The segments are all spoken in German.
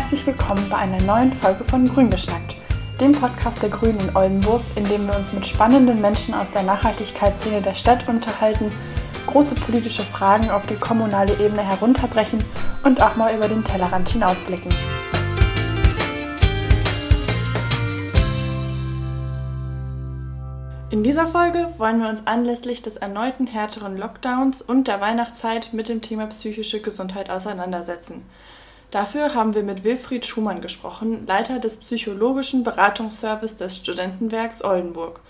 Herzlich willkommen bei einer neuen Folge von Grün geschnackt, dem Podcast der Grünen in Oldenburg, in dem wir uns mit spannenden Menschen aus der Nachhaltigkeitsszene der Stadt unterhalten, große politische Fragen auf die kommunale Ebene herunterbrechen und auch mal über den Tellerrand hinausblicken. In dieser Folge wollen wir uns anlässlich des erneuten härteren Lockdowns und der Weihnachtszeit mit dem Thema psychische Gesundheit auseinandersetzen. Dafür haben wir mit Wilfried Schumann gesprochen, Leiter des psychologischen Beratungsservice des Studentenwerks Oldenburg.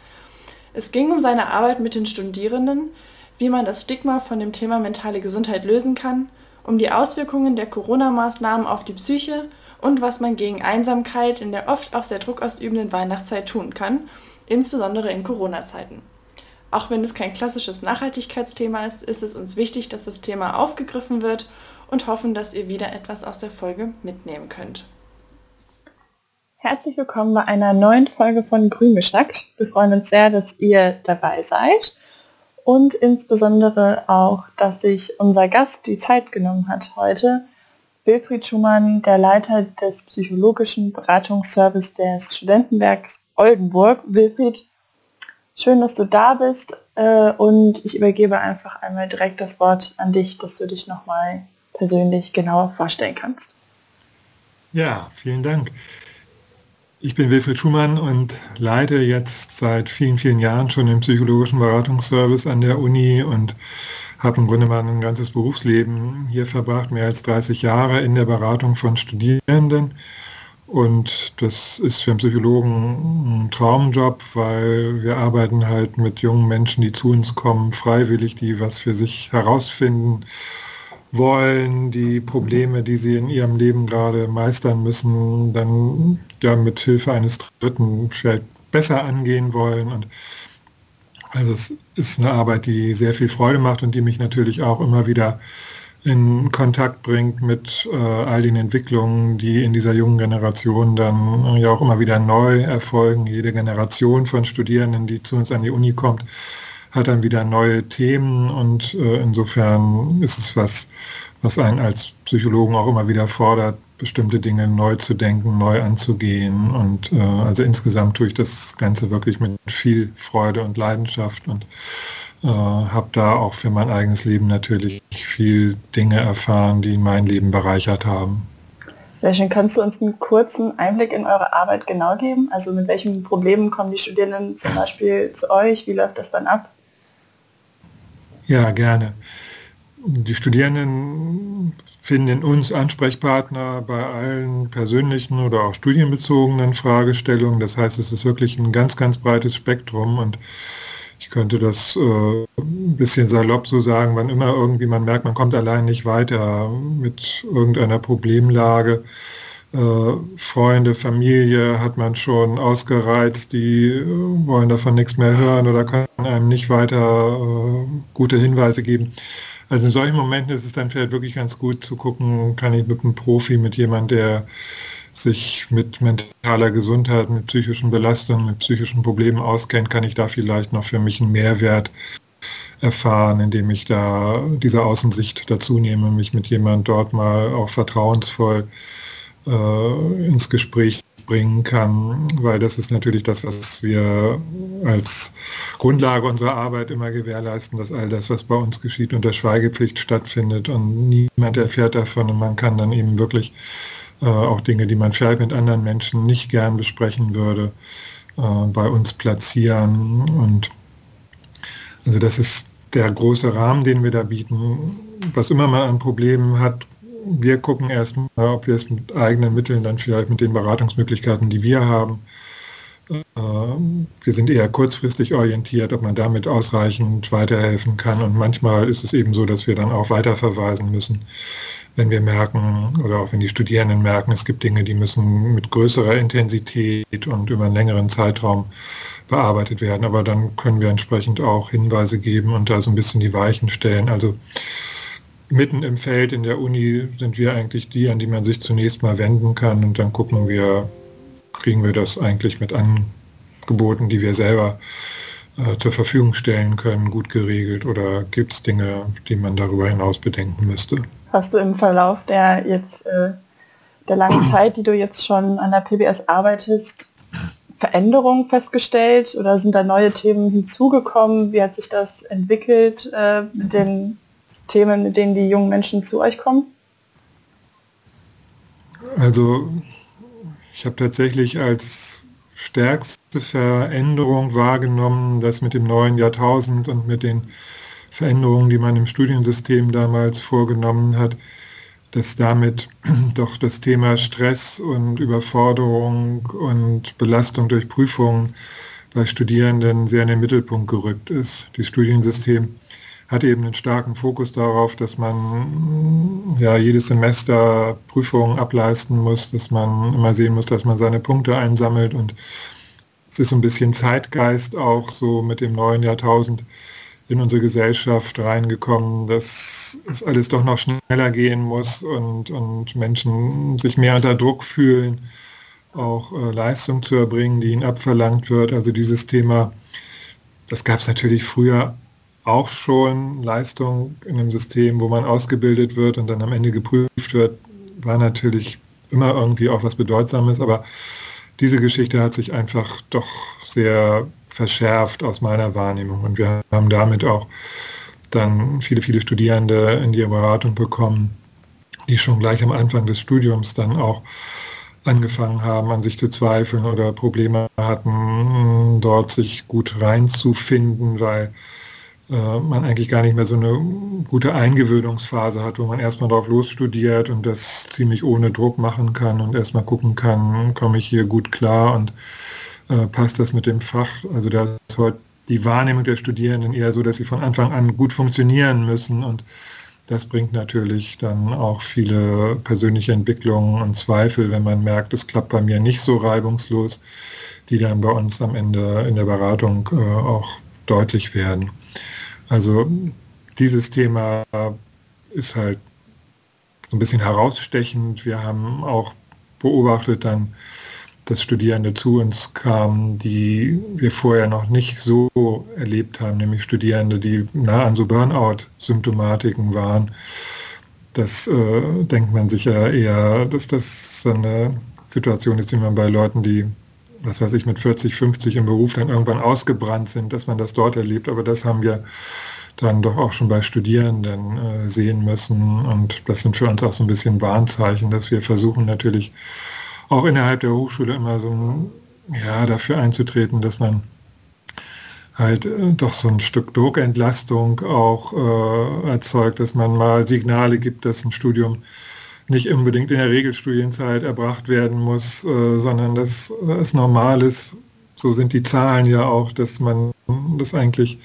Es ging um seine Arbeit mit den Studierenden, wie man das Stigma von dem Thema mentale Gesundheit lösen kann, um die Auswirkungen der Corona-Maßnahmen auf die Psyche und was man gegen Einsamkeit in der oft auch sehr druckausübenden Weihnachtszeit tun kann, insbesondere in Corona-Zeiten. Auch wenn es kein klassisches Nachhaltigkeitsthema ist, ist es uns wichtig, dass das Thema aufgegriffen wird und hoffen, dass ihr wieder etwas aus der Folge mitnehmen könnt. Herzlich willkommen bei einer neuen Folge von Grün geschnackt. Wir freuen uns sehr, dass ihr dabei seid und insbesondere auch, dass sich unser Gast die Zeit genommen hat heute. Wilfried Schumann, der Leiter des psychologischen Beratungsservice des Studentenwerks Oldenburg. Wilfried, schön, dass du da bist äh, und ich übergebe einfach einmal direkt das Wort an dich, dass du dich nochmal persönlich genauer vorstellen kannst. Ja, vielen Dank. Ich bin Wilfried Schumann und leite jetzt seit vielen, vielen Jahren schon den psychologischen Beratungsservice an der Uni und habe im Grunde mal ein ganzes Berufsleben hier verbracht, mehr als 30 Jahre in der Beratung von Studierenden. Und das ist für einen Psychologen ein Traumjob, weil wir arbeiten halt mit jungen Menschen, die zu uns kommen, freiwillig, die was für sich herausfinden wollen, die Probleme, die sie in ihrem Leben gerade meistern müssen, dann ja mit Hilfe eines Dritten vielleicht besser angehen wollen. Und also es ist eine Arbeit, die sehr viel Freude macht und die mich natürlich auch immer wieder in Kontakt bringt mit äh, all den Entwicklungen, die in dieser jungen Generation dann äh, ja auch immer wieder neu erfolgen. Jede Generation von Studierenden, die zu uns an die Uni kommt, hat dann wieder neue Themen und äh, insofern ist es was, was einen als Psychologen auch immer wieder fordert, bestimmte Dinge neu zu denken, neu anzugehen und äh, also insgesamt tue ich das Ganze wirklich mit viel Freude und Leidenschaft und äh, habe da auch für mein eigenes Leben natürlich viel Dinge erfahren, die mein Leben bereichert haben. Sehr schön. Kannst du uns einen kurzen Einblick in eure Arbeit genau geben? Also mit welchen Problemen kommen die Studierenden zum Beispiel zu euch? Wie läuft das dann ab? Ja, gerne. Die Studierenden finden in uns Ansprechpartner bei allen persönlichen oder auch studienbezogenen Fragestellungen. Das heißt, es ist wirklich ein ganz, ganz breites Spektrum und ich könnte das äh, ein bisschen salopp so sagen, wann immer irgendwie man merkt, man kommt allein nicht weiter mit irgendeiner Problemlage. Äh, Freunde, Familie hat man schon ausgereizt, die äh, wollen davon nichts mehr hören oder können einem nicht weiter äh, gute Hinweise geben. Also in solchen Momenten ist es dann vielleicht wirklich ganz gut zu gucken, kann ich mit einem Profi, mit jemandem, der sich mit mentaler Gesundheit, mit psychischen Belastungen, mit psychischen Problemen auskennt, kann ich da vielleicht noch für mich einen Mehrwert erfahren, indem ich da diese Außensicht dazu nehme, mich mit jemand dort mal auch vertrauensvoll äh, ins Gespräch bringen kann, weil das ist natürlich das, was wir als Grundlage unserer Arbeit immer gewährleisten, dass all das, was bei uns geschieht, unter Schweigepflicht stattfindet und niemand erfährt davon und man kann dann eben wirklich äh, auch Dinge, die man vielleicht mit anderen Menschen nicht gern besprechen würde, äh, bei uns platzieren und also das ist der große Rahmen, den wir da bieten. Was immer man an Problemen hat, wir gucken erstmal, ob wir es mit eigenen Mitteln dann vielleicht mit den Beratungsmöglichkeiten, die wir haben, äh, wir sind eher kurzfristig orientiert, ob man damit ausreichend weiterhelfen kann. Und manchmal ist es eben so, dass wir dann auch weiterverweisen müssen, wenn wir merken oder auch wenn die Studierenden merken, es gibt Dinge, die müssen mit größerer Intensität und über einen längeren Zeitraum bearbeitet werden. Aber dann können wir entsprechend auch Hinweise geben und da so ein bisschen die Weichen stellen. Also mitten im Feld in der Uni sind wir eigentlich die, an die man sich zunächst mal wenden kann und dann gucken wir, kriegen wir das eigentlich mit Angeboten, die wir selber äh, zur Verfügung stellen können, gut geregelt oder gibt es Dinge, die man darüber hinaus bedenken müsste? Hast du im Verlauf der jetzt äh, der langen Zeit, die du jetzt schon an der PBS arbeitest, Veränderungen festgestellt oder sind da neue Themen hinzugekommen? Wie hat sich das entwickelt äh, mit den Themen, mit denen die jungen Menschen zu euch kommen? Also ich habe tatsächlich als stärkste Veränderung wahrgenommen, dass mit dem neuen Jahrtausend und mit den Veränderungen, die man im Studiensystem damals vorgenommen hat, dass damit doch das Thema Stress und Überforderung und Belastung durch Prüfungen bei Studierenden sehr in den Mittelpunkt gerückt ist. Das Studiensystem hat eben einen starken Fokus darauf, dass man ja jedes Semester Prüfungen ableisten muss, dass man immer sehen muss, dass man seine Punkte einsammelt und es ist so ein bisschen Zeitgeist auch so mit dem neuen Jahrtausend in unsere Gesellschaft reingekommen, dass es alles doch noch schneller gehen muss und, und Menschen sich mehr unter Druck fühlen, auch äh, Leistung zu erbringen, die ihnen abverlangt wird. Also dieses Thema, das gab es natürlich früher auch schon, Leistung in einem System, wo man ausgebildet wird und dann am Ende geprüft wird, war natürlich immer irgendwie auch was Bedeutsames, aber diese Geschichte hat sich einfach doch sehr verschärft aus meiner Wahrnehmung. Und wir haben damit auch dann viele, viele Studierende in die Beratung bekommen, die schon gleich am Anfang des Studiums dann auch angefangen haben, an sich zu zweifeln oder Probleme hatten, dort sich gut reinzufinden, weil man eigentlich gar nicht mehr so eine gute Eingewöhnungsphase hat, wo man erstmal drauf losstudiert und das ziemlich ohne Druck machen kann und erstmal gucken kann, komme ich hier gut klar und äh, passt das mit dem Fach. Also da ist heute die Wahrnehmung der Studierenden eher so, dass sie von Anfang an gut funktionieren müssen und das bringt natürlich dann auch viele persönliche Entwicklungen und Zweifel, wenn man merkt, es klappt bei mir nicht so reibungslos, die dann bei uns am Ende in der Beratung äh, auch deutlich werden. Also dieses Thema ist halt ein bisschen herausstechend. Wir haben auch beobachtet dann, dass Studierende zu uns kamen, die wir vorher noch nicht so erlebt haben, nämlich Studierende, die nah an so Burnout-Symptomatiken waren. Das äh, denkt man sich ja eher, dass das so eine Situation ist, die man bei Leuten, die, was weiß ich, mit 40, 50 im Beruf dann irgendwann ausgebrannt sind, dass man das dort erlebt. Aber das haben wir dann doch auch schon bei Studierenden äh, sehen müssen. Und das sind für uns auch so ein bisschen Warnzeichen, dass wir versuchen natürlich auch innerhalb der Hochschule immer so ja, dafür einzutreten, dass man halt äh, doch so ein Stück Druckentlastung auch äh, erzeugt, dass man mal Signale gibt, dass ein Studium nicht unbedingt in der Regelstudienzeit erbracht werden muss, äh, sondern dass es normal ist, so sind die Zahlen ja auch, dass man das eigentlich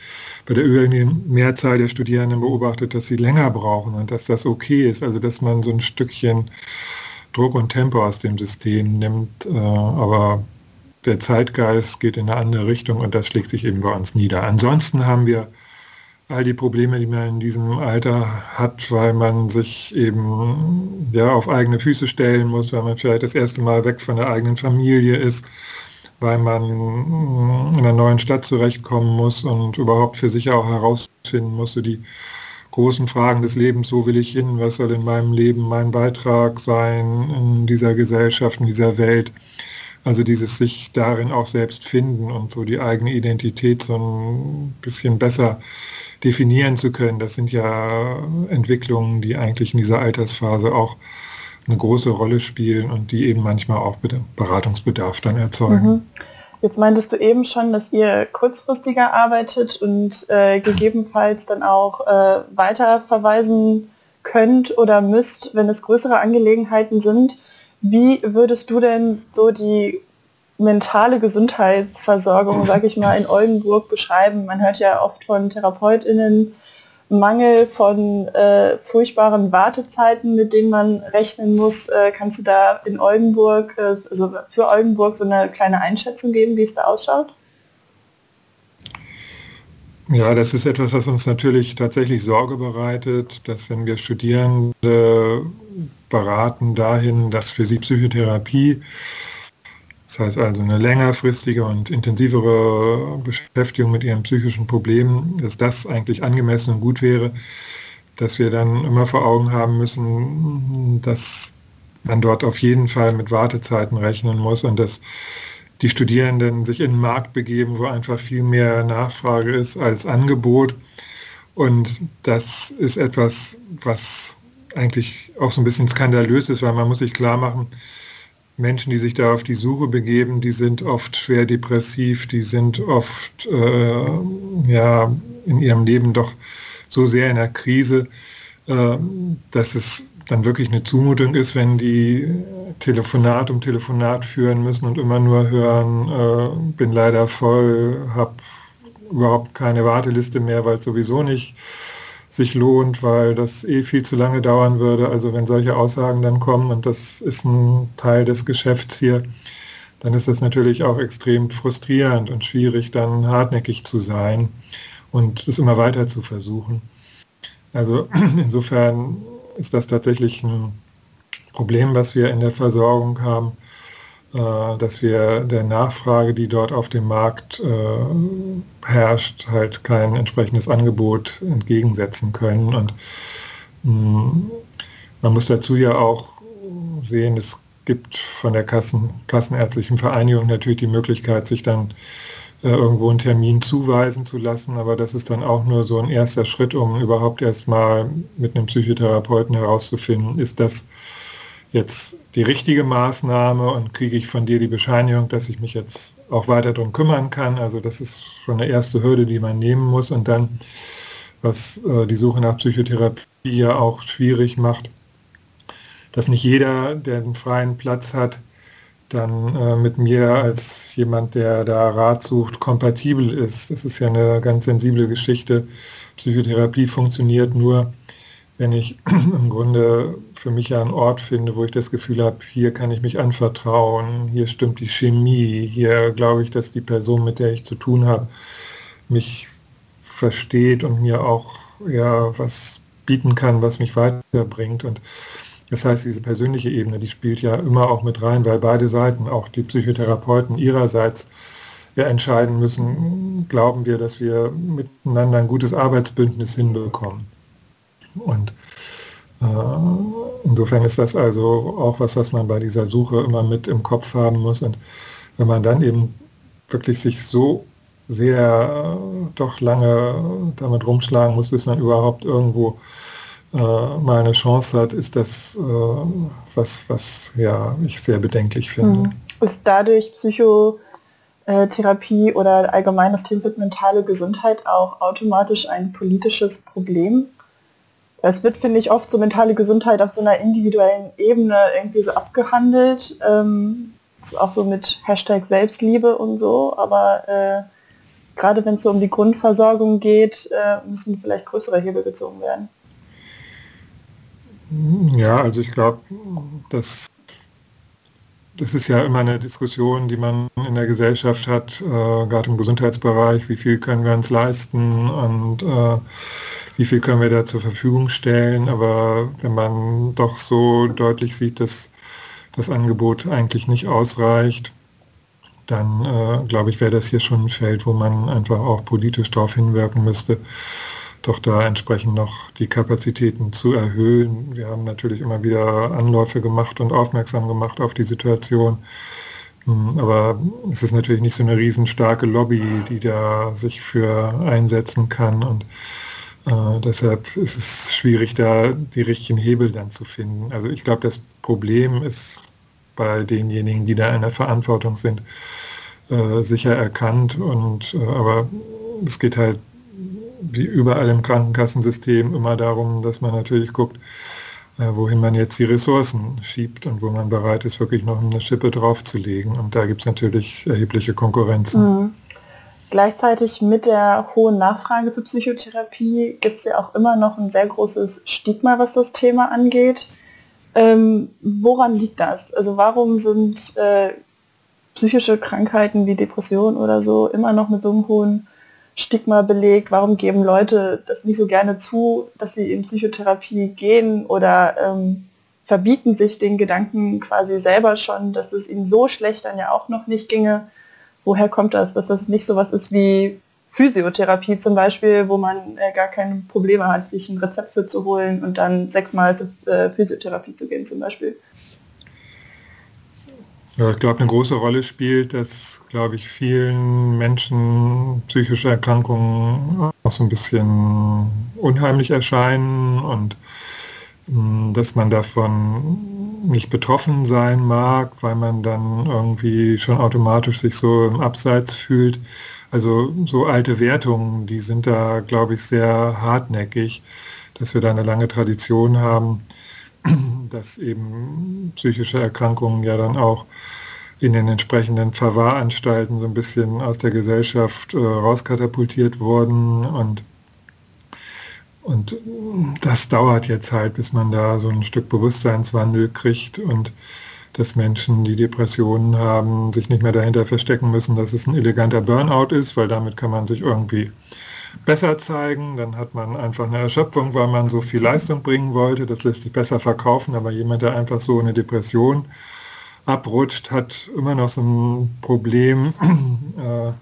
bei der überwiegenden Mehrzahl der Studierenden beobachtet, dass sie länger brauchen und dass das okay ist. Also dass man so ein Stückchen Druck und Tempo aus dem System nimmt, äh, aber der Zeitgeist geht in eine andere Richtung und das schlägt sich eben bei uns nieder. Ansonsten haben wir all die Probleme, die man in diesem Alter hat, weil man sich eben ja, auf eigene Füße stellen muss, weil man vielleicht das erste Mal weg von der eigenen Familie ist, weil man in einer neuen Stadt zurechtkommen muss und überhaupt für sich auch herausfinden muss, so die großen Fragen des Lebens, wo will ich hin, was soll in meinem Leben mein Beitrag sein in dieser Gesellschaft, in dieser Welt. Also dieses sich darin auch selbst finden und so die eigene Identität so ein bisschen besser definieren zu können. Das sind ja Entwicklungen, die eigentlich in dieser Altersphase auch eine große Rolle spielen und die eben manchmal auch Beratungsbedarf dann erzeugen. Mhm. Jetzt meintest du eben schon, dass ihr kurzfristiger arbeitet und äh, gegebenenfalls dann auch äh, weiter verweisen könnt oder müsst, wenn es größere Angelegenheiten sind. Wie würdest du denn so die mentale Gesundheitsversorgung, sag ich mal, in Oldenburg beschreiben? Man hört ja oft von TherapeutInnen, Mangel von äh, furchtbaren Wartezeiten, mit denen man rechnen muss. Äh, kannst du da in Oldenburg, äh, also für Oldenburg so eine kleine Einschätzung geben, wie es da ausschaut? Ja, das ist etwas, was uns natürlich tatsächlich Sorge bereitet, dass wenn wir Studierende beraten dahin, dass für sie Psychotherapie das heißt also eine längerfristige und intensivere Beschäftigung mit ihren psychischen Problemen, dass das eigentlich angemessen und gut wäre, dass wir dann immer vor Augen haben müssen, dass man dort auf jeden Fall mit Wartezeiten rechnen muss und dass die Studierenden sich in den Markt begeben, wo einfach viel mehr Nachfrage ist als Angebot. Und das ist etwas, was eigentlich auch so ein bisschen skandalös ist, weil man muss sich klar machen, Menschen, die sich da auf die Suche begeben, die sind oft schwer depressiv, die sind oft äh, ja, in ihrem Leben doch so sehr in der Krise, äh, dass es dann wirklich eine Zumutung ist, wenn die Telefonat um Telefonat führen müssen und immer nur hören, äh, bin leider voll, habe überhaupt keine Warteliste mehr, weil es sowieso nicht sich lohnt, weil das eh viel zu lange dauern würde. Also wenn solche Aussagen dann kommen und das ist ein Teil des Geschäfts hier, dann ist das natürlich auch extrem frustrierend und schwierig, dann hartnäckig zu sein und es immer weiter zu versuchen. Also insofern ist das tatsächlich ein Problem, was wir in der Versorgung haben. Äh, dass wir der Nachfrage, die dort auf dem Markt äh, herrscht, halt kein entsprechendes Angebot entgegensetzen können. Und mm, man muss dazu ja auch sehen, es gibt von der Kassen, Kassenärztlichen Vereinigung natürlich die Möglichkeit, sich dann äh, irgendwo einen Termin zuweisen zu lassen, aber das ist dann auch nur so ein erster Schritt, um überhaupt erstmal mit einem Psychotherapeuten herauszufinden, ist das jetzt die richtige Maßnahme und kriege ich von dir die Bescheinigung, dass ich mich jetzt auch weiter darum kümmern kann. Also das ist schon eine erste Hürde, die man nehmen muss. Und dann, was äh, die Suche nach Psychotherapie ja auch schwierig macht, dass nicht jeder, der einen freien Platz hat, dann äh, mit mir als jemand, der da Rat sucht, kompatibel ist. Das ist ja eine ganz sensible Geschichte. Psychotherapie funktioniert nur, wenn ich im Grunde für mich einen Ort finde, wo ich das Gefühl habe, hier kann ich mich anvertrauen, hier stimmt die Chemie, hier glaube ich, dass die Person, mit der ich zu tun habe, mich versteht und mir auch ja was bieten kann, was mich weiterbringt. Und das heißt, diese persönliche Ebene, die spielt ja immer auch mit rein, weil beide Seiten, auch die Psychotherapeuten ihrerseits, ja entscheiden müssen, glauben wir, dass wir miteinander ein gutes Arbeitsbündnis hinbekommen. Und insofern ist das also auch was, was man bei dieser Suche immer mit im Kopf haben muss. Und wenn man dann eben wirklich sich so sehr äh, doch lange damit rumschlagen muss, bis man überhaupt irgendwo äh, mal eine Chance hat, ist das äh, was, was ja, ich sehr bedenklich finde. Hm. Ist dadurch Psychotherapie oder allgemein das Thema mentale Gesundheit auch automatisch ein politisches Problem? Es wird, finde ich, oft so mentale Gesundheit auf so einer individuellen Ebene irgendwie so abgehandelt, ähm, auch so mit Hashtag Selbstliebe und so, aber äh, gerade wenn es so um die Grundversorgung geht, äh, müssen vielleicht größere Hebel gezogen werden. Ja, also ich glaube, dass das ist ja immer eine Diskussion, die man in der Gesellschaft hat, äh, gerade im Gesundheitsbereich, wie viel können wir uns leisten? Und äh, wie viel können wir da zur Verfügung stellen. Aber wenn man doch so deutlich sieht, dass das Angebot eigentlich nicht ausreicht, dann äh, glaube ich, wäre das hier schon ein Feld, wo man einfach auch politisch darauf hinwirken müsste, doch da entsprechend noch die Kapazitäten zu erhöhen. Wir haben natürlich immer wieder Anläufe gemacht und aufmerksam gemacht auf die Situation. Hm, aber es ist natürlich nicht so eine riesenstarke Lobby, die da sich für einsetzen kann. Und äh, deshalb ist es schwierig, da die richtigen Hebel dann zu finden. Also ich glaube, das Problem ist bei denjenigen, die da in der Verantwortung sind, äh, sicher erkannt. Und äh, aber es geht halt wie überall im Krankenkassensystem immer darum, dass man natürlich guckt, äh, wohin man jetzt die Ressourcen schiebt und wo man bereit ist, wirklich noch eine Schippe draufzulegen. Und da gibt es natürlich erhebliche Konkurrenzen. Mhm. Gleichzeitig mit der hohen Nachfrage für Psychotherapie gibt es ja auch immer noch ein sehr großes Stigma, was das Thema angeht. Ähm, woran liegt das? Also warum sind äh, psychische Krankheiten wie Depression oder so immer noch mit so einem hohen Stigma belegt? Warum geben Leute das nicht so gerne zu, dass sie in Psychotherapie gehen oder ähm, verbieten sich den Gedanken quasi selber schon, dass es ihnen so schlecht dann ja auch noch nicht ginge? Woher kommt das, dass das nicht so was ist wie Physiotherapie zum Beispiel, wo man äh, gar keine Probleme hat, sich ein Rezept für zu holen und dann sechsmal zur äh, Physiotherapie zu gehen zum Beispiel. Ja, ich glaube, eine große Rolle spielt, dass, glaube ich, vielen Menschen psychische Erkrankungen auch so ein bisschen unheimlich erscheinen und hm, dass man davon nicht betroffen sein mag, weil man dann irgendwie schon automatisch sich so im Abseits fühlt. Also so alte Wertungen, die sind da, glaube ich, sehr hartnäckig, dass wir da eine lange Tradition haben, dass eben psychische Erkrankungen ja dann auch in den entsprechenden Verwahranstalten so ein bisschen aus der Gesellschaft äh, rauskatapultiert wurden und und das dauert jetzt halt, bis man da so ein Stück Bewusstseinswandel kriegt und dass Menschen, die Depressionen haben, sich nicht mehr dahinter verstecken müssen, dass es ein eleganter Burnout ist, weil damit kann man sich irgendwie besser zeigen. Dann hat man einfach eine Erschöpfung, weil man so viel Leistung bringen wollte. Das lässt sich besser verkaufen, aber jemand, der einfach so eine Depression abrutscht, hat immer noch so ein Problem, äh, äh,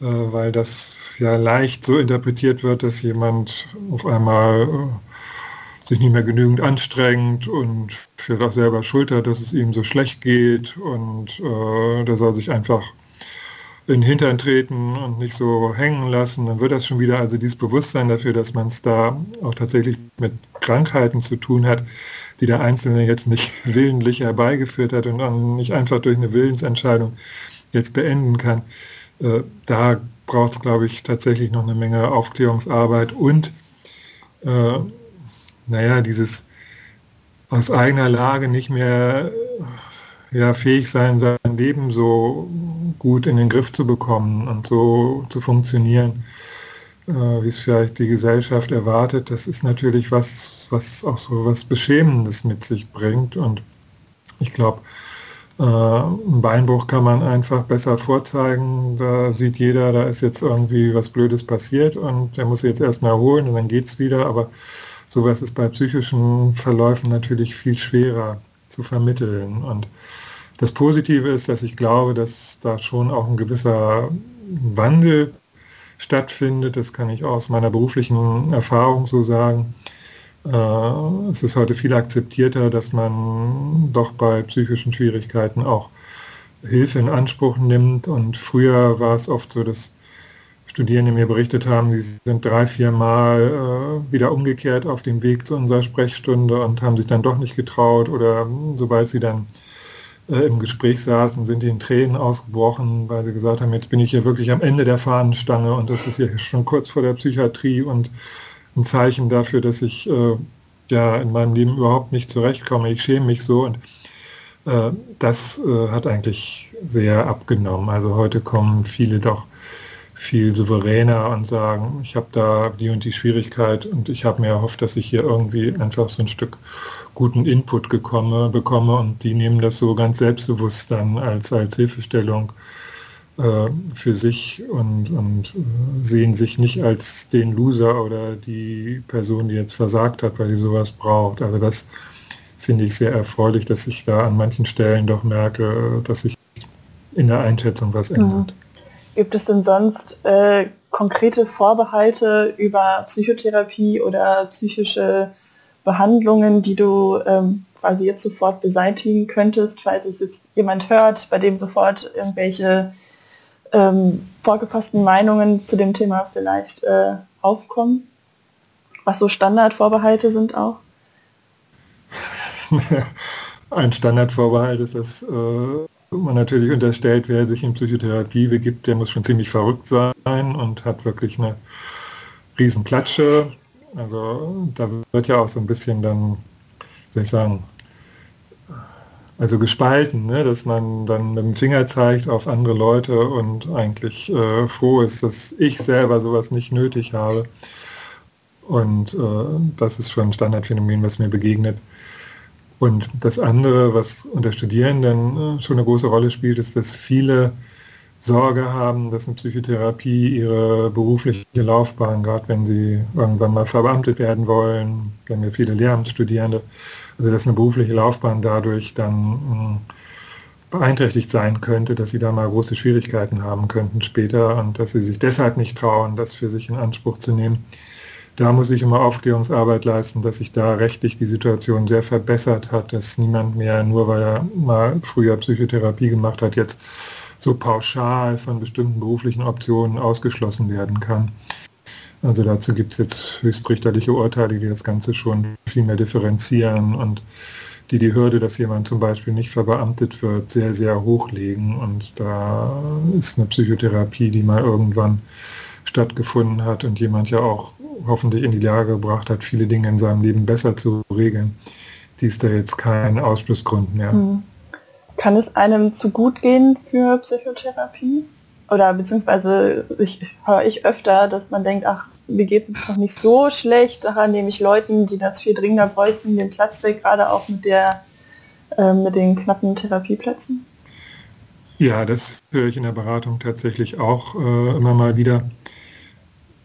weil das ja leicht so interpretiert wird, dass jemand auf einmal äh, sich nicht mehr genügend anstrengt und vielleicht auch selber schuld hat, dass es ihm so schlecht geht und äh, der soll sich einfach in den Hintern treten und nicht so hängen lassen, dann wird das schon wieder, also dieses Bewusstsein dafür, dass man es da auch tatsächlich mit Krankheiten zu tun hat, die der Einzelne jetzt nicht willentlich herbeigeführt hat und dann nicht einfach durch eine Willensentscheidung jetzt beenden kann. Äh, da braucht es, glaube ich, tatsächlich noch eine Menge Aufklärungsarbeit und, äh, naja, dieses aus eigener Lage nicht mehr ja, fähig sein, sein Leben so gut in den Griff zu bekommen und so zu funktionieren, äh, wie es vielleicht die Gesellschaft erwartet. Das ist natürlich was, was auch so was Beschämendes mit sich bringt. Und ich glaube, Beinbruch kann man einfach besser vorzeigen. Da sieht jeder, da ist jetzt irgendwie was Blödes passiert und der muss jetzt erstmal erholen und dann geht es wieder. Aber sowas ist bei psychischen Verläufen natürlich viel schwerer zu vermitteln. Und das Positive ist, dass ich glaube, dass da schon auch ein gewisser Wandel stattfindet. Das kann ich aus meiner beruflichen Erfahrung so sagen. Äh, es ist heute viel akzeptierter, dass man doch bei psychischen Schwierigkeiten auch Hilfe in Anspruch nimmt. Und früher war es oft so, dass Studierende mir berichtet haben, sie sind drei, vier Mal äh, wieder umgekehrt auf dem Weg zu unserer Sprechstunde und haben sich dann doch nicht getraut oder sobald sie dann äh, im Gespräch saßen, sind die in Tränen ausgebrochen, weil sie gesagt haben, jetzt bin ich hier wirklich am Ende der Fahnenstange und das ist hier schon kurz vor der Psychiatrie und ein Zeichen dafür, dass ich äh, ja in meinem Leben überhaupt nicht zurechtkomme. Ich schäme mich so und äh, das äh, hat eigentlich sehr abgenommen. Also heute kommen viele doch viel souveräner und sagen, ich habe da die und die Schwierigkeit und ich habe mir erhofft, dass ich hier irgendwie einfach so ein Stück guten Input gekomme, bekomme und die nehmen das so ganz selbstbewusst dann als, als Hilfestellung für sich und, und äh, sehen sich nicht als den Loser oder die Person, die jetzt versagt hat, weil die sowas braucht. Also das finde ich sehr erfreulich, dass ich da an manchen Stellen doch merke, dass sich in der Einschätzung was mhm. ändert. Gibt es denn sonst äh, konkrete Vorbehalte über Psychotherapie oder psychische Behandlungen, die du ähm, quasi jetzt sofort beseitigen könntest, falls es jetzt jemand hört, bei dem sofort irgendwelche ähm, vorgefassten Meinungen zu dem Thema vielleicht äh, aufkommen? Was so Standardvorbehalte sind auch? Ein Standardvorbehalt ist, dass äh, man natürlich unterstellt, wer sich in Psychotherapie begibt, der muss schon ziemlich verrückt sein und hat wirklich eine Riesenklatsche. Also da wird ja auch so ein bisschen dann, soll ich sagen, also gespalten, ne? dass man dann mit dem Finger zeigt auf andere Leute und eigentlich äh, froh ist, dass ich selber sowas nicht nötig habe. Und äh, das ist schon ein Standardphänomen, was mir begegnet. Und das andere, was unter Studierenden äh, schon eine große Rolle spielt, ist, dass viele Sorge haben, dass in Psychotherapie ihre berufliche Laufbahn, gerade wenn sie irgendwann mal verbeamtet werden wollen, kennen wir viele Lehramtsstudierende, also dass eine berufliche Laufbahn dadurch dann hm, beeinträchtigt sein könnte, dass sie da mal große Schwierigkeiten haben könnten später und dass sie sich deshalb nicht trauen, das für sich in Anspruch zu nehmen. da muss ich immer Aufklärungsarbeit leisten, dass sich da rechtlich die Situation sehr verbessert hat, dass niemand mehr, nur weil er mal früher Psychotherapie gemacht hat, jetzt so pauschal von bestimmten beruflichen Optionen ausgeschlossen werden kann. Also dazu gibt es jetzt höchstrichterliche Urteile, die das Ganze schon viel mehr differenzieren und die die Hürde, dass jemand zum Beispiel nicht verbeamtet wird, sehr, sehr hochlegen. Und da ist eine Psychotherapie, die mal irgendwann stattgefunden hat und jemand ja auch hoffentlich in die Lage gebracht hat, viele Dinge in seinem Leben besser zu regeln. Die ist da jetzt kein Ausschlussgrund mehr. Hm. Kann es einem zu gut gehen für Psychotherapie? Oder beziehungsweise ich, ich höre ich öfter, dass man denkt, ach, mir geht es noch nicht so schlecht, daran nehme ich Leuten, die das viel dringender bräuchten, den Platz weg, gerade auch mit der äh, mit den knappen Therapieplätzen? Ja, das höre ich in der Beratung tatsächlich auch äh, immer mal wieder.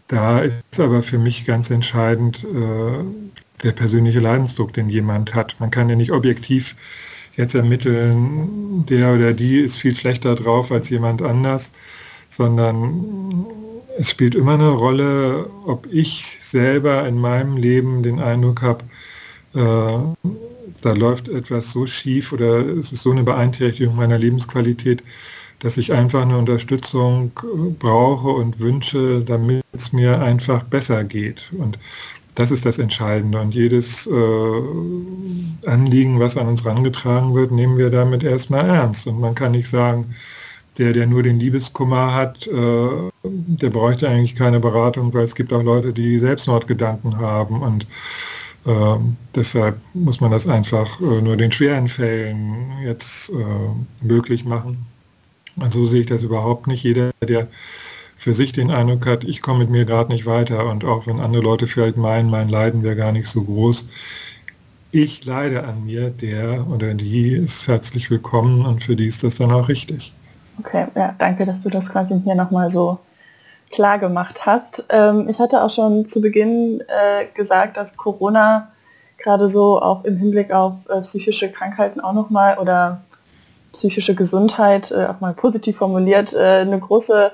Da ist aber für mich ganz entscheidend äh, der persönliche Leidensdruck, den jemand hat. Man kann ja nicht objektiv jetzt ermitteln, der oder die ist viel schlechter drauf als jemand anders, sondern es spielt immer eine Rolle, ob ich selber in meinem Leben den Eindruck habe, äh, da läuft etwas so schief oder es ist so eine Beeinträchtigung meiner Lebensqualität, dass ich einfach eine Unterstützung brauche und wünsche, damit es mir einfach besser geht. Und das ist das Entscheidende. Und jedes äh, Anliegen, was an uns herangetragen wird, nehmen wir damit erstmal ernst. Und man kann nicht sagen, der, der nur den Liebeskummer hat, äh, der bräuchte eigentlich keine Beratung, weil es gibt auch Leute, die Selbstmordgedanken haben und äh, deshalb muss man das einfach äh, nur den schweren Fällen jetzt äh, möglich machen. Und so sehe ich das überhaupt nicht. Jeder, der für sich den Eindruck hat, ich komme mit mir gerade nicht weiter und auch wenn andere Leute vielleicht meinen, mein Leiden wäre gar nicht so groß, ich leide an mir, der oder die ist herzlich willkommen und für die ist das dann auch richtig. Okay, ja, danke, dass du das quasi hier nochmal so klar gemacht hast. Ähm, ich hatte auch schon zu Beginn äh, gesagt, dass Corona gerade so auch im Hinblick auf äh, psychische Krankheiten auch nochmal oder psychische Gesundheit, äh, auch mal positiv formuliert, äh, eine große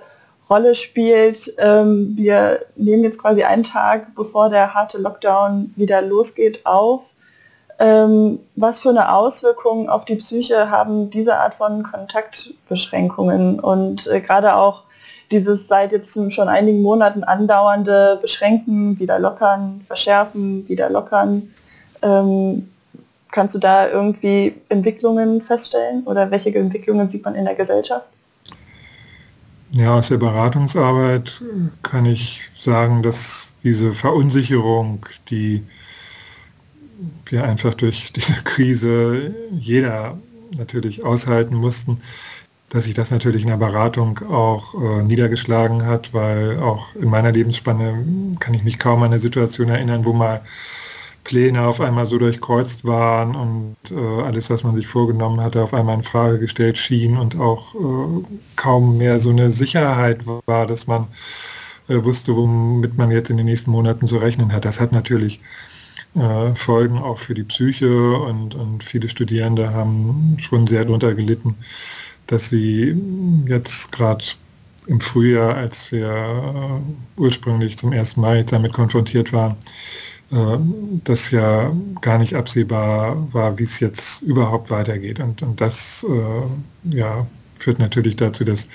Rolle spielt. Ähm, wir nehmen jetzt quasi einen Tag, bevor der harte Lockdown wieder losgeht, auf. Ähm, was für eine Auswirkung auf die Psyche haben diese Art von Kontaktbeschränkungen und äh, gerade auch dieses seit jetzt schon einigen Monaten andauernde Beschränken, wieder lockern, verschärfen, wieder lockern. Ähm, kannst du da irgendwie Entwicklungen feststellen oder welche Entwicklungen sieht man in der Gesellschaft? Ja, aus der Beratungsarbeit kann ich sagen, dass diese Verunsicherung, die wir einfach durch diese Krise jeder natürlich aushalten mussten, dass sich das natürlich in der Beratung auch äh, niedergeschlagen hat, weil auch in meiner Lebensspanne kann ich mich kaum an eine Situation erinnern, wo mal Pläne auf einmal so durchkreuzt waren und äh, alles, was man sich vorgenommen hatte, auf einmal in Frage gestellt schien und auch äh, kaum mehr so eine Sicherheit war, dass man äh, wusste, womit man jetzt in den nächsten Monaten zu rechnen hat. Das hat natürlich äh, Folgen auch für die Psyche und, und viele Studierende haben schon sehr darunter gelitten, dass sie jetzt gerade im Frühjahr, als wir äh, ursprünglich zum ersten Mal damit konfrontiert waren, äh, das ja gar nicht absehbar war, wie es jetzt überhaupt weitergeht. Und, und das äh, ja, führt natürlich dazu, dass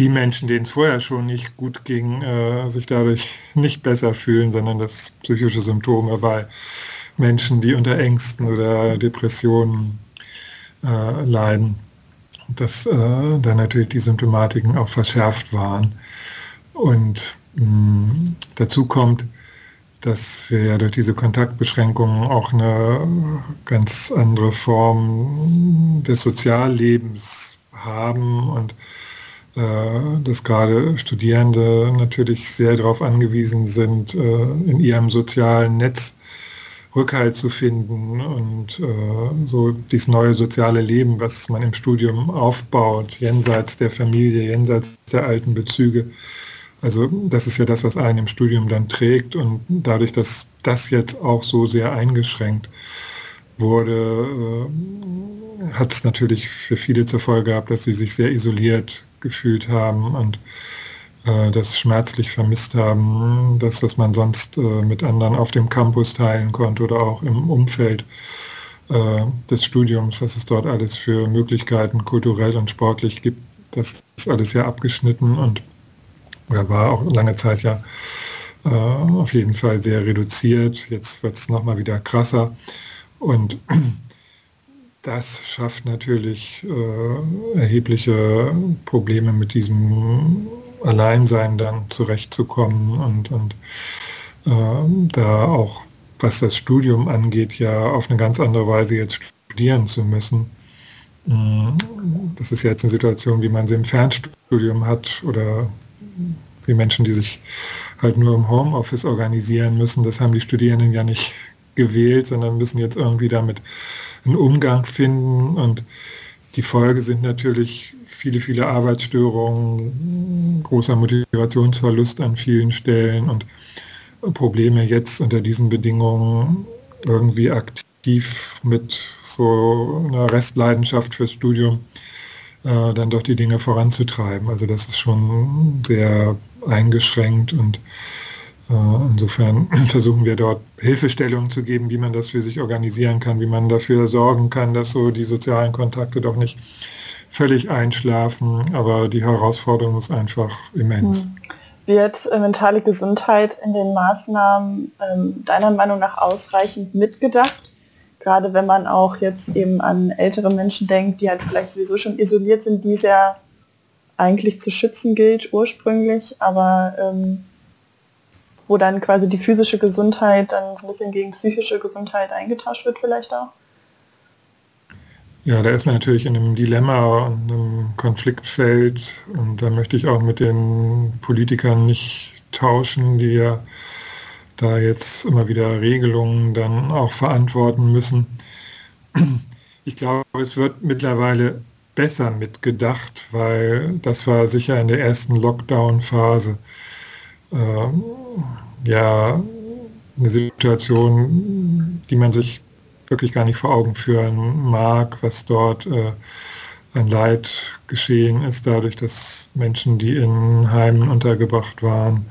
die Menschen, denen es vorher schon nicht gut ging, äh, sich dadurch nicht besser fühlen, sondern dass psychische Symptome bei Menschen, die unter Ängsten oder Depressionen äh, leiden, dass äh, dann natürlich die Symptomatiken auch verschärft waren. Und mh, mm, dazu kommt, dass wir ja durch diese Kontaktbeschränkungen auch eine ganz andere Form des Soziallebens haben und dass gerade Studierende natürlich sehr darauf angewiesen sind, äh, in ihrem sozialen Netz Rückhalt zu finden und äh, so dieses neue soziale Leben, was man im Studium aufbaut, jenseits der Familie, jenseits der alten Bezüge. Also das ist ja das, was einen im Studium dann trägt und dadurch, dass das jetzt auch so sehr eingeschränkt wurde, äh, hat es natürlich für viele zur Folge gehabt, dass sie sich sehr isoliert gefühlt haben und äh, das schmerzlich vermisst haben, das, was man sonst äh, mit anderen auf dem Campus teilen konnte oder auch im Umfeld äh, des Studiums, was es dort alles für Möglichkeiten kulturell und sportlich gibt. Das ist alles sehr abgeschnitten und war auch lange Zeit ja auf jeden Fall sehr reduziert. Jetzt wird es nochmal wieder krasser. Und das schafft natürlich äh, erhebliche Probleme mit diesem Alleinsein dann zurechtzukommen und, und äh, da auch, was das Studium angeht, ja auf eine ganz andere Weise jetzt studieren zu müssen. Mm, das ist jetzt eine Situation, wie man sie im Fernstudium hat oder wie Menschen, die sich halt nur im Homeoffice organisieren müssen. Das haben die Studierenden ja nicht gewählt, sondern müssen jetzt irgendwie damit einen Umgang finden. Und die Folge sind natürlich viele, viele Arbeitsstörungen, großer Motivationsverlust an vielen Stellen und Probleme jetzt unter diesen Bedingungen irgendwie aktiv mit so einer Restleidenschaft fürs Studium äh, dann doch die Dinge voranzutreiben. Also das ist schon sehr eingeschränkt und insofern versuchen wir dort Hilfestellungen zu geben, wie man das für sich organisieren kann, wie man dafür sorgen kann, dass so die sozialen Kontakte doch nicht völlig einschlafen. Aber die Herausforderung ist einfach immens. Hm. Wird äh, mentale Gesundheit in den Maßnahmen ähm, deiner Meinung nach ausreichend mitgedacht? Gerade wenn man auch jetzt eben an ältere Menschen denkt, die halt vielleicht sowieso schon isoliert sind, die es ja eigentlich zu schützen gilt ursprünglich, aber ähm, wo dann quasi die physische Gesundheit dann so ein bisschen gegen psychische Gesundheit eingetauscht wird vielleicht auch? Ja, da ist man natürlich in einem Dilemma und einem Konfliktfeld und da möchte ich auch mit den Politikern nicht tauschen, die ja da jetzt immer wieder Regelungen dann auch verantworten müssen. Ich glaube, es wird mittlerweile besser mitgedacht, weil das war sicher in der ersten Lockdown-Phase ähm, ja eine Situation, die man sich wirklich gar nicht vor Augen führen mag, was dort äh, ein Leid geschehen ist, dadurch, dass Menschen, die in Heimen untergebracht waren,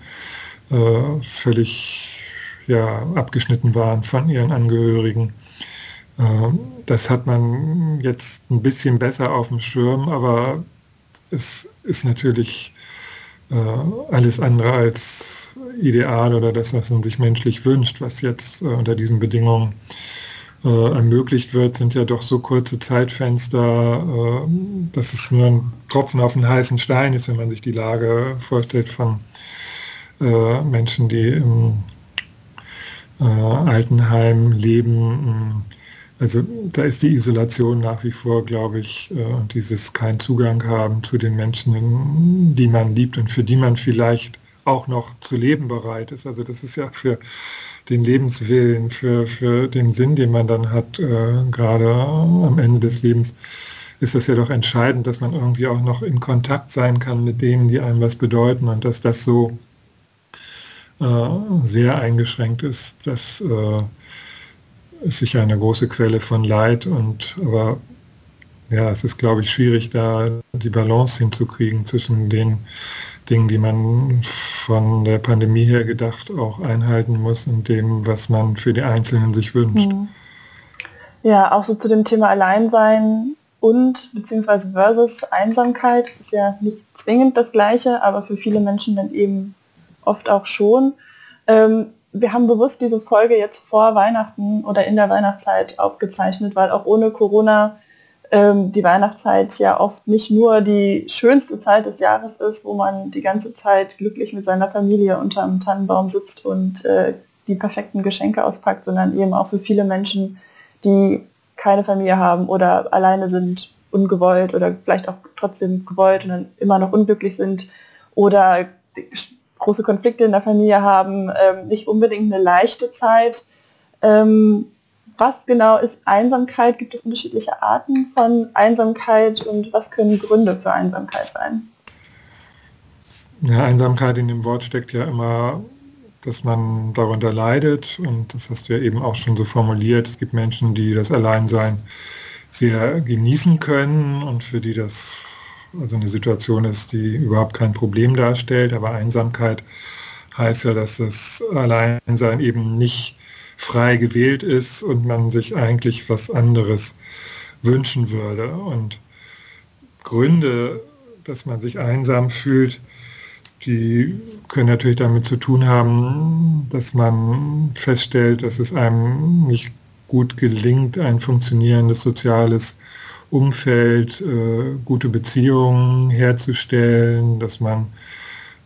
äh, völlig ja, abgeschnitten waren von ihren Angehörigen. Äh, das hat man jetzt ein bisschen besser auf dem Schirm, aber es ist natürlich äh, alles andere als ideal oder das, was man sich menschlich wünscht, was jetzt äh, unter diesen Bedingungen äh, ermöglicht wird, sind ja doch so kurze Zeitfenster, äh, dass es nur ein Tropfen auf einen heißen Stein ist, wenn man sich die Lage vorstellt von äh, Menschen, die im Altenheim leben. Also da ist die Isolation nach wie vor, glaube ich, äh, dieses kein Zugang haben zu den Menschen, die man liebt und für die man vielleicht auch noch zu leben bereit ist. Also das ist ja für den Lebenswillen, für, für den Sinn, den man dann hat, äh, gerade am Ende des Lebens, ist das ja doch entscheidend, dass man irgendwie auch noch in Kontakt sein kann mit denen, die einem was bedeuten und dass das so äh, sehr eingeschränkt ist, das äh, ist sicher eine große Quelle von Leid und aber ja, es ist, glaube ich, schwierig, da die Balance hinzukriegen zwischen den Dingen, die man von der Pandemie her gedacht auch einhalten muss und dem, was man für die Einzelnen sich wünscht. Mhm. Ja, auch so zu dem Thema Alleinsein und beziehungsweise versus Einsamkeit ist ja nicht zwingend das gleiche, aber für viele Menschen dann eben oft auch schon. Ähm, wir haben bewusst diese Folge jetzt vor Weihnachten oder in der Weihnachtszeit aufgezeichnet, weil auch ohne Corona ähm, die Weihnachtszeit ja oft nicht nur die schönste Zeit des Jahres ist, wo man die ganze Zeit glücklich mit seiner Familie unterm Tannenbaum sitzt und äh, die perfekten Geschenke auspackt, sondern eben auch für viele Menschen, die keine Familie haben oder alleine sind, ungewollt oder vielleicht auch trotzdem gewollt und dann immer noch unglücklich sind oder große Konflikte in der Familie haben, ähm, nicht unbedingt eine leichte Zeit. Ähm, was genau ist Einsamkeit? Gibt es unterschiedliche Arten von Einsamkeit und was können Gründe für Einsamkeit sein? Ja, Einsamkeit in dem Wort steckt ja immer, dass man darunter leidet und das hast du ja eben auch schon so formuliert. Es gibt Menschen, die das Alleinsein sehr genießen können und für die das also eine Situation ist, die überhaupt kein Problem darstellt, aber Einsamkeit heißt ja, dass das Alleinsein eben nicht frei gewählt ist und man sich eigentlich was anderes wünschen würde. Und Gründe, dass man sich einsam fühlt, die können natürlich damit zu tun haben, dass man feststellt, dass es einem nicht gut gelingt, ein funktionierendes soziales Umfeld, äh, gute Beziehungen herzustellen, dass man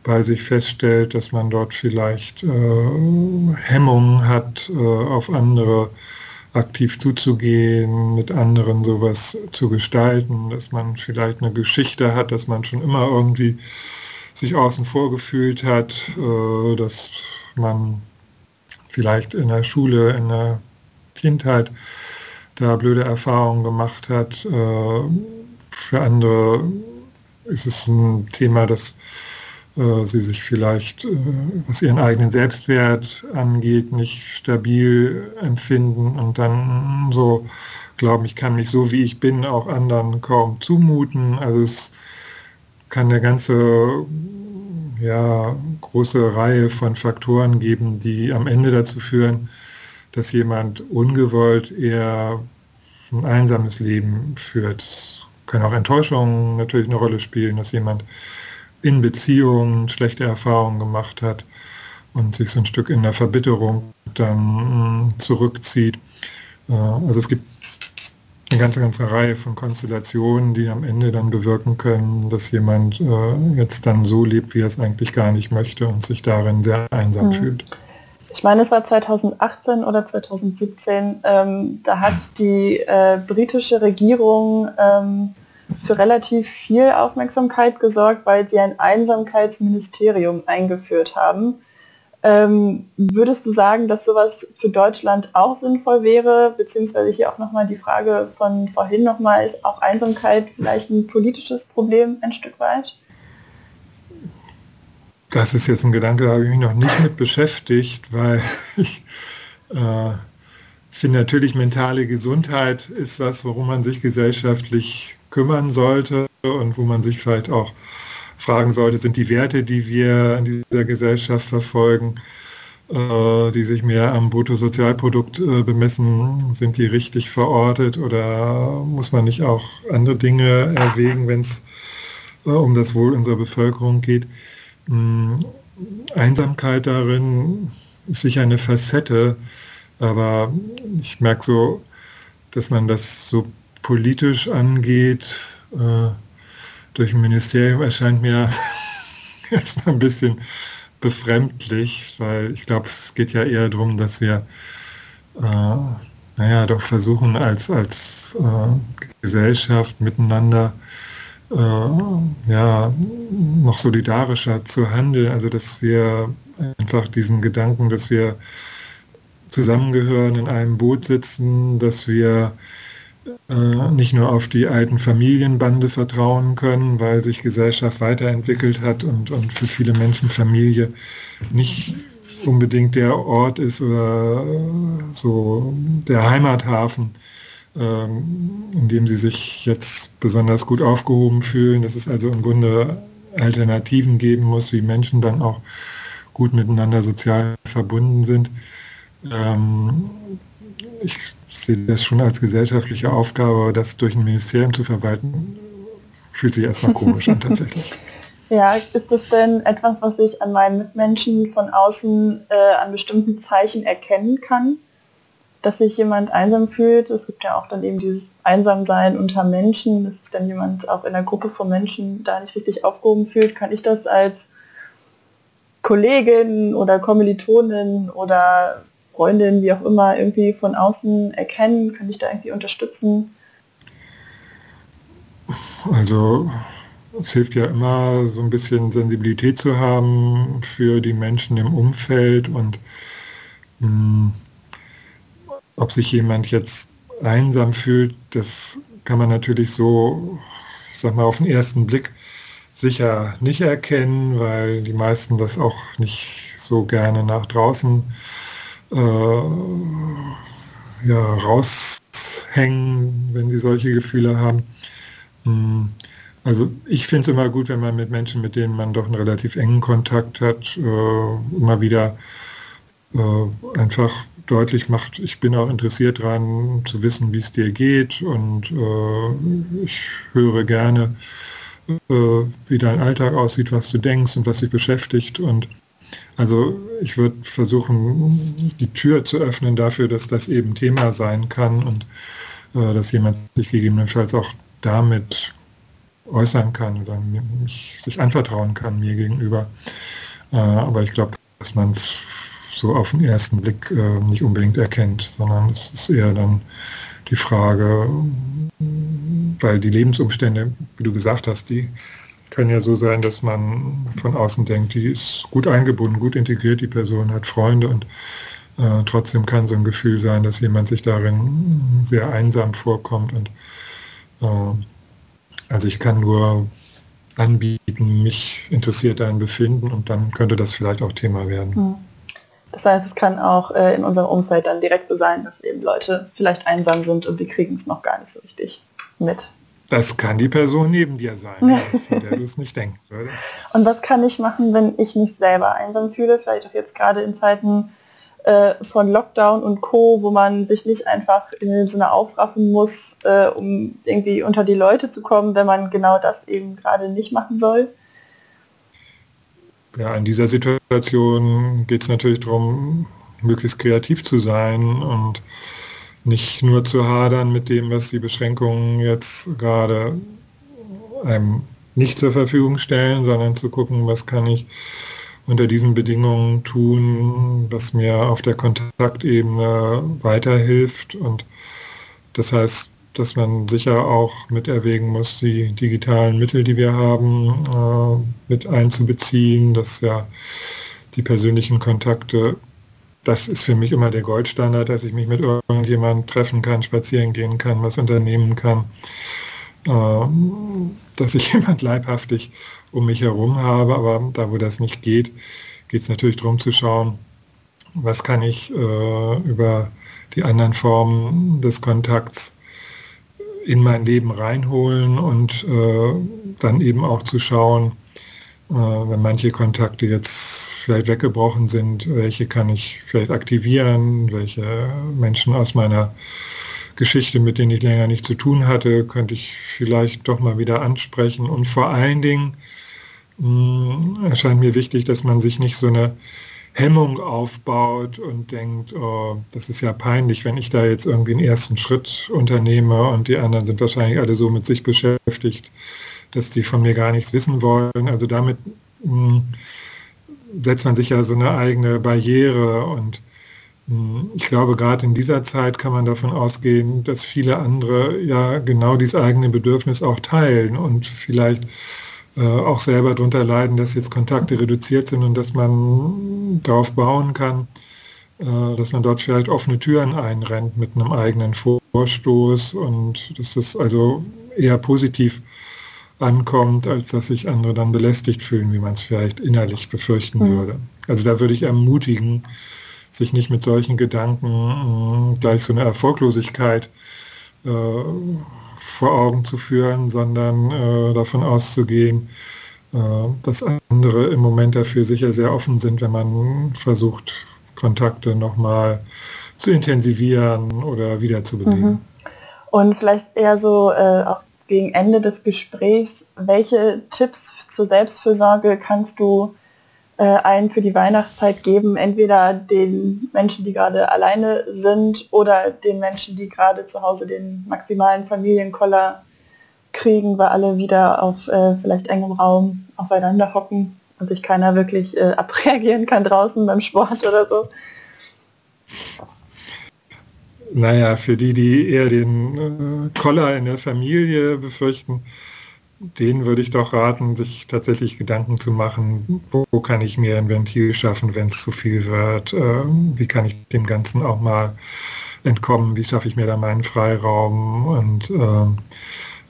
bei sich feststellt, dass man dort vielleicht äh, Hemmungen hat, äh, auf andere aktiv zuzugehen, mit anderen sowas zu gestalten, dass man vielleicht eine Geschichte hat, dass man schon immer irgendwie sich außen vor gefühlt hat, äh, dass man vielleicht in der Schule, in der Kindheit da blöde Erfahrungen gemacht hat. Äh, für andere ist es ein Thema, dass äh, sie sich vielleicht, was ihren eigenen Selbstwert angeht, nicht stabil empfinden und dann so glauben, ich kann mich so wie ich bin auch anderen kaum zumuten. Also es kann eine ganze ja, große Reihe von Faktoren geben, die am Ende dazu führen, dass jemand ungewollt eher ein einsames Leben führt. Es können auch Enttäuschungen natürlich eine Rolle spielen, dass jemand in Beziehungen schlechte Erfahrungen gemacht hat und sich so ein Stück in der Verbitterung dann zurückzieht. Äh, also es gibt eine ganze, ganze Reihe von Konstellationen, die am Ende dann bewirken können, dass jemand äh, jetzt dann so lebt, wie er es eigentlich gar nicht möchte und sich darin sehr einsam mhm. fühlt. Ich meine, es war 2018 oder 2017, ähm, da hat die äh, britische Regierung ähm, für relativ viel Aufmerksamkeit gesorgt, weil sie ein Einsamkeitsministerium eingeführt haben. Ähm, würdest du sagen, dass sowas für Deutschland auch sinnvoll wäre? Beziehungsweise hier auch nochmal die Frage von vorhin nochmal, ist auch Einsamkeit vielleicht ein politisches Problem ein Stück weit? Das ist jetzt ein Gedanke, da habe ich mich noch nicht mit beschäftigt, weil ich äh, finde natürlich mentale Gesundheit ist was, worum man sich gesellschaftlich kümmern sollte und wo man sich vielleicht auch fragen sollte, sind die Werte, die wir in dieser Gesellschaft verfolgen, äh, die sich mehr am Bruttosozialprodukt äh, bemessen, sind die richtig verortet oder muss man nicht auch andere Dinge erwägen, wenn es äh, um das Wohl unserer Bevölkerung geht? Hm, Einsamkeit darin ist sicher eine Facette, aber ich merke so, dass man das so politisch angeht, äh, durch ein Ministerium erscheint mir erstmal ein bisschen befremdlich, weil ich glaube, es geht ja eher darum, dass wir äh, naja, doch versuchen, als, als äh, Gesellschaft miteinander äh, ja, noch solidarischer zu handeln. Also, dass wir einfach diesen Gedanken, dass wir zusammengehören, in einem Boot sitzen, dass wir äh, nicht nur auf die alten Familienbande vertrauen können, weil sich Gesellschaft weiterentwickelt hat und, und für viele Menschen Familie nicht unbedingt der Ort ist oder so der Heimathafen, ähm, in dem sie sich jetzt besonders gut aufgehoben fühlen, dass es also im Grunde Alternativen geben muss, wie Menschen dann auch gut miteinander sozial verbunden sind. Ähm, ich sehe das schon als gesellschaftliche Aufgabe, aber das durch ein Ministerium zu verwalten, fühlt sich erstmal komisch an tatsächlich. Ja, ist das denn etwas, was ich an meinen Mitmenschen von außen äh, an bestimmten Zeichen erkennen kann? Dass sich jemand einsam fühlt. Es gibt ja auch dann eben dieses Einsamsein unter Menschen, dass sich dann jemand auch in einer Gruppe von Menschen da nicht richtig aufgehoben fühlt. Kann ich das als Kollegin oder Kommilitonin oder Freundin, wie auch immer, irgendwie von außen erkennen? Kann ich da irgendwie unterstützen? Also es hilft ja immer, so ein bisschen Sensibilität zu haben für die Menschen im Umfeld und mh, hm, ob sich jemand jetzt einsam fühlt, das kann man natürlich so, ich sag mal, auf den ersten Blick sicher nicht erkennen, weil die meisten das auch nicht so gerne nach draußen äh, ja, raushängen, wenn sie solche Gefühle haben. Hm. Also ich finde es immer gut, wenn man mit Menschen, mit denen man doch einen relativ engen Kontakt hat, äh, immer wieder äh, einfach deutlich macht, ich bin auch interessiert daran zu wissen, wie es dir geht und äh, ich höre gerne, äh, wie dein Alltag aussieht, was du denkst und was dich beschäftigt. Und also ich würde versuchen, die Tür zu öffnen dafür, dass das eben Thema sein kann und äh, dass jemand sich gegebenenfalls auch damit äußern kann oder mich, sich anvertrauen kann mir gegenüber. Äh, aber ich glaube, dass man es so auf den ersten Blick äh, nicht unbedingt erkennt, sondern es ist eher dann die Frage, weil die Lebensumstände, wie du gesagt hast, die können ja so sein, dass man von außen denkt, die ist gut eingebunden, gut integriert, die Person hat Freunde und äh, trotzdem kann so ein Gefühl sein, dass jemand sich darin sehr einsam vorkommt und äh, also ich kann nur anbieten, mich interessiert dein Befinden und dann könnte das vielleicht auch Thema werden. Hm. Das heißt, es kann auch äh, in unserem Umfeld dann direkt so sein, dass eben Leute vielleicht einsam sind und sie kriegen es noch gar nicht so richtig mit. Das kann die Person neben dir sein, von der du es nicht denken würdest. Und was kann ich machen, wenn ich mich selber einsam fühle? Vielleicht auch jetzt gerade in Zeiten äh, von Lockdown und Co., wo man sich nicht einfach in dem Sinne aufraffen muss, äh, um irgendwie unter die Leute zu kommen, wenn man genau das eben gerade nicht machen soll? Ja, in dieser Situation geht es natürlich darum, möglichst kreativ zu sein und nicht nur zu hadern mit dem, was die Beschränkungen jetzt gerade einem nicht zur Verfügung stellen, sondern zu gucken, was kann ich unter diesen Bedingungen tun, was mir auf der Kontaktebene weiterhilft. Und das heißt, dass man sicher auch mit erwägen muss, die digitalen Mittel, die wir haben, äh, mit einzubeziehen, dass ja die persönlichen Kontakte, das ist für mich immer der Goldstandard, dass ich mich mit irgendjemandem treffen kann, spazieren gehen kann, was unternehmen kann, äh, dass ich jemand leibhaftig um mich herum habe, aber da, wo das nicht geht, geht es natürlich darum zu schauen, was kann ich äh, über die anderen Formen des Kontakts in mein Leben reinholen und äh, dann eben auch zu schauen, äh, wenn manche Kontakte jetzt vielleicht weggebrochen sind, welche kann ich vielleicht aktivieren, welche Menschen aus meiner Geschichte, mit denen ich länger nicht zu tun hatte, könnte ich vielleicht doch mal wieder ansprechen. Und vor allen Dingen hm, erscheint mir wichtig, dass man sich nicht so eine Hemmung aufbaut und denkt, oh, das ist ja peinlich, wenn ich da jetzt irgendwie einen ersten Schritt unternehme und die anderen sind wahrscheinlich alle so mit sich beschäftigt, dass die von mir gar nichts wissen wollen. Also damit mh, hm, setzt man sich ja so eine eigene Barriere und mh, hm, ich glaube, gerade in dieser Zeit kann man davon ausgehen, dass viele andere ja genau dieses eigene Bedürfnis auch teilen und vielleicht auch selber darunter leiden, dass jetzt Kontakte reduziert sind und dass man darauf bauen kann, äh, dass man dort vielleicht offene Türen einrennt mit einem eigenen Vorstoß und dass das also eher positiv ankommt, als dass sich andere dann belästigt fühlen, wie man es vielleicht innerlich befürchten mhm. würde. Also da würde ich ermutigen, sich nicht mit solchen Gedanken äh, gleich so eine Erfolglosigkeit äh, vor Augen zu führen, sondern äh, davon auszugehen, äh, dass andere im Moment dafür sicher sehr offen sind, wenn man versucht, Kontakte nochmal zu intensivieren oder wieder zu beleben. Mhm. Und vielleicht eher so äh, auch gegen Ende des Gesprächs, welche Tipps zur Selbstfürsorge kannst du äh, allen für die Weihnachtszeit geben, entweder den Menschen, die gerade alleine sind oder den Menschen, die gerade zu Hause den maximalen Familienkoller kriegen, weil alle wieder auf äh, vielleicht engem Raum aufeinander hocken und sich keiner wirklich äh, abreagieren kann draußen beim Sport oder so. Naja, für die, die eher den äh, Koller in der Familie befürchten, denen würde ich doch raten, sich tatsächlich Gedanken zu machen, wo, wo kann ich mir ein Ventil schaffen, wenn es zu viel wird, äh, wie kann ich dem Ganzen auch mal entkommen, wie schaffe ich mir da meinen Freiraum? Und äh,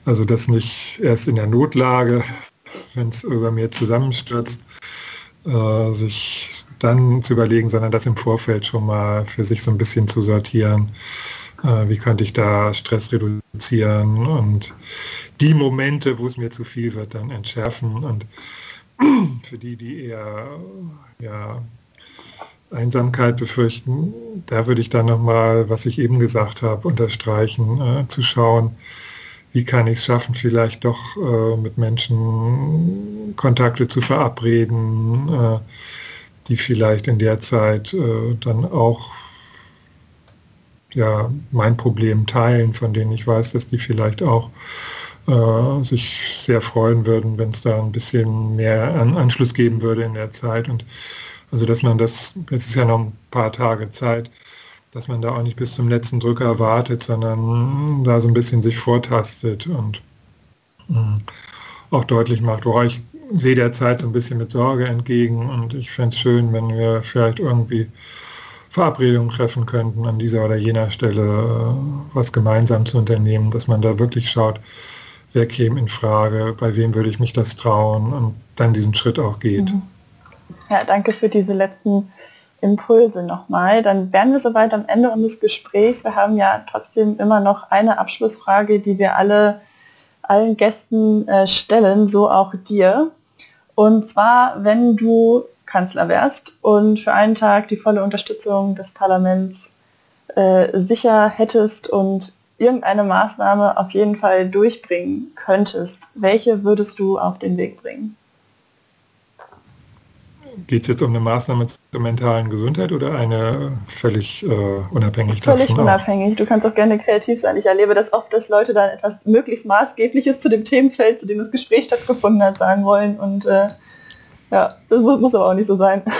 also das nicht erst in der Notlage, wenn es über mir zusammenstürzt, äh, sich dann zu überlegen, sondern das im Vorfeld schon mal für sich so ein bisschen zu sortieren. Äh, wie könnte ich da Stress reduzieren und die Momente, wo es mir zu viel wird, dann entschärfen. Und für die, die eher ja, Einsamkeit befürchten, da würde ich dann nochmal, was ich eben gesagt habe, unterstreichen, äh, zu schauen, wie kann ich es schaffen, vielleicht doch äh, mit Menschen Kontakte zu verabreden, äh, die vielleicht in der Zeit äh, dann auch ja, mein Problem teilen, von denen ich weiß, dass die vielleicht auch äh, sich sehr freuen würden, wenn es da ein bisschen mehr an Anschluss geben würde in der Zeit. Und also dass man das, jetzt ist ja noch ein paar Tage Zeit, dass man da auch nicht bis zum letzten Drücker wartet, sondern da so ein bisschen sich vortastet und mh, auch deutlich macht, woran ich sehe der Zeit so ein bisschen mit Sorge entgegen und ich fände es schön, wenn wir vielleicht irgendwie Verabredungen treffen könnten, an dieser oder jener Stelle äh, was gemeinsam zu unternehmen, dass man da wirklich schaut, wer käme in Frage, bei wem würde ich mich das trauen und dann diesen Schritt auch geht. Mhm. Ja, danke für diese letzten Impulse nochmal. Dann wären wir soweit am Ende unseres Gesprächs. Wir haben ja trotzdem immer noch eine Abschlussfrage, die wir alle allen Gästen äh, stellen, so auch dir. Und zwar, wenn du Kanzler wärst und für einen Tag die volle Unterstützung des Parlaments äh, sicher hättest und irgendeine Maßnahme auf jeden Fall durchbringen könntest, welche würdest du auf den Weg bringen? Geht es jetzt um eine Maßnahme zur mentalen Gesundheit oder eine völlig äh, unabhängig Völlig davon unabhängig. Auch? Du kannst auch gerne kreativ sein. Ich erlebe das oft, dass Leute dann etwas möglichst Maßgebliches zu dem Themenfeld, zu dem das Gespräch stattgefunden hat, sagen wollen. Und äh, ja, das muss, aber auch nicht so sein.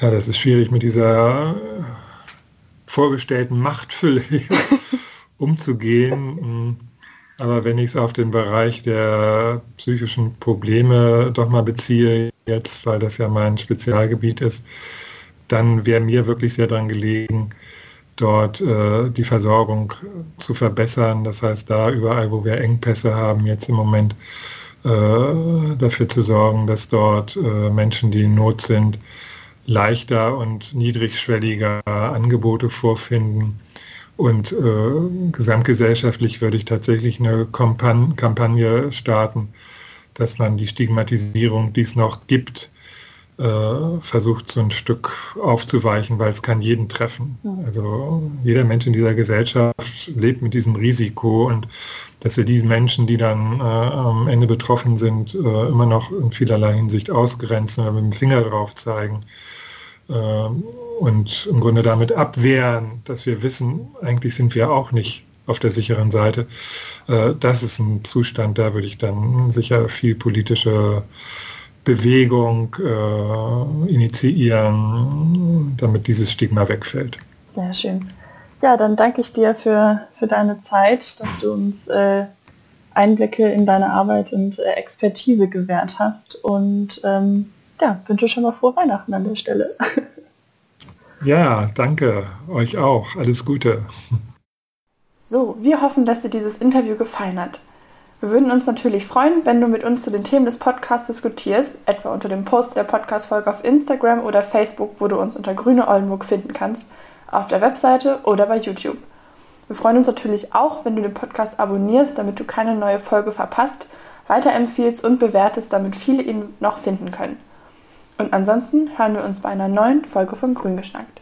Ja, das ist schwierig mit dieser vorgestellten Machtfülle umzugehen. Aber wenn ich es auf den Bereich der psychischen Probleme doch mal beziehe, jetzt, weil das ja mein Spezialgebiet ist, dann wäre mir wirklich sehr daran gelegen, dort äh, die Versorgung zu verbessern. Das heißt, da überall, wo wir Engpässe haben, jetzt im Moment äh, dafür zu sorgen, dass dort äh, Menschen, die in Not sind, leichter und niedrigschwelliger Angebote vorfinden. Und äh, gesamtgesellschaftlich würde ich tatsächlich eine Kampagne starten, dass man die Stigmatisierung, die es noch gibt, äh, versucht so ein Stück aufzuweichen, weil es kann jeden treffen. Also jeder Mensch in dieser Gesellschaft lebt mit diesem Risiko und dass wir diesen Menschen, die dann äh, am Ende betroffen sind, äh, immer noch in vielerlei Hinsicht ausgrenzen oder mit dem Finger drauf zeigen äh, und im Grunde damit abwehren, dass wir wissen, eigentlich sind wir auch nicht auf der sicheren Seite. Äh, das ist ein Zustand, da würde ich dann sicher viel politische Bewegung äh, initiieren, damit dieses Stigma wegfällt. Sehr schön. Ja, dann danke ich dir für, für deine Zeit, dass du uns äh, Einblicke in deine Arbeit und äh, Expertise gewährt hast. Und ähm, ja, wünsche schon mal frohe Weihnachten an der Stelle. Ja, danke. Euch auch. Alles Gute. So, wir hoffen, dass dir dieses Interview gefallen hat. Wir würden uns natürlich freuen, wenn du mit uns zu den Themen des Podcasts diskutierst, etwa unter dem Post der Podcast-Folge auf Instagram oder Facebook, wo du uns unter Grüne Oldenburg finden kannst, auf der Webseite oder bei YouTube. Wir freuen uns natürlich auch, wenn du den Podcast abonnierst, damit du keine neue Folge verpasst, weiterempfiehlst und bewertest, damit viele ihn noch finden können. Und ansonsten hören wir uns bei einer neuen Folge von Grün geschnackt.